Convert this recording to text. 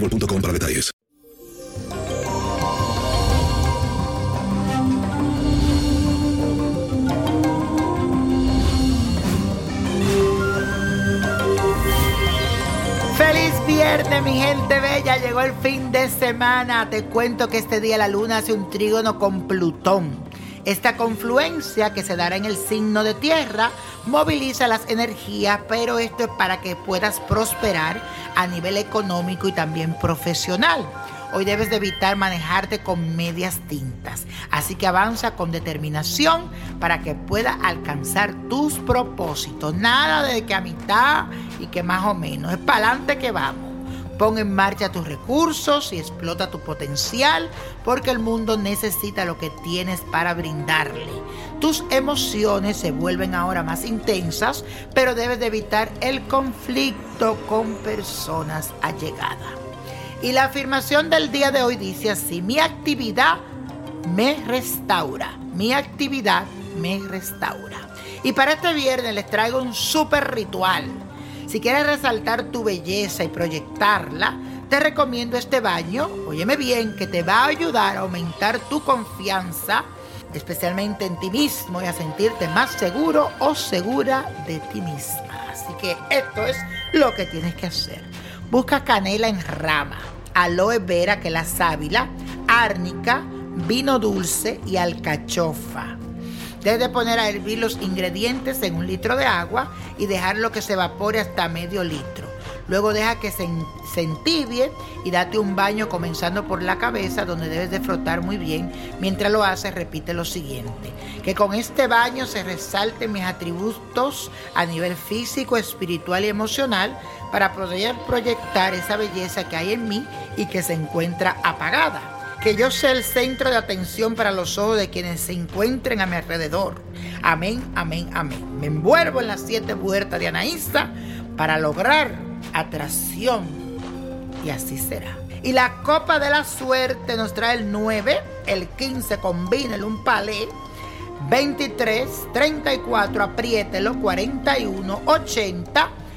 para detalles. Feliz viernes, mi gente bella. Llegó el fin de semana. Te cuento que este día la luna hace un trígono con Plutón. Esta confluencia que se dará en el signo de tierra moviliza las energías, pero esto es para que puedas prosperar a nivel económico y también profesional. Hoy debes de evitar manejarte con medias tintas, así que avanza con determinación para que puedas alcanzar tus propósitos. Nada de que a mitad y que más o menos, es para adelante que vamos. Pon en marcha tus recursos y explota tu potencial porque el mundo necesita lo que tienes para brindarle. Tus emociones se vuelven ahora más intensas, pero debes de evitar el conflicto con personas allegadas. Y la afirmación del día de hoy dice así, mi actividad me restaura, mi actividad me restaura. Y para este viernes les traigo un súper ritual. Si quieres resaltar tu belleza y proyectarla, te recomiendo este baño, óyeme bien, que te va a ayudar a aumentar tu confianza, especialmente en ti mismo y a sentirte más seguro o segura de ti misma. Así que esto es lo que tienes que hacer. Busca canela en rama, aloe vera, que la sábila, árnica, vino dulce y alcachofa. Debes de poner a hervir los ingredientes en un litro de agua y dejarlo que se evapore hasta medio litro. Luego deja que se, se entibie y date un baño comenzando por la cabeza donde debes de frotar muy bien. Mientras lo haces repite lo siguiente. Que con este baño se resalten mis atributos a nivel físico, espiritual y emocional para poder proyectar esa belleza que hay en mí y que se encuentra apagada que yo sea el centro de atención para los ojos de quienes se encuentren a mi alrededor. Amén, amén, amén. Me envuelvo en las siete puertas de Anaísa para lograr atracción y así será. Y la copa de la suerte nos trae el 9, el 15, combínelo, un palé, 23, 34, apriételo, 41, 80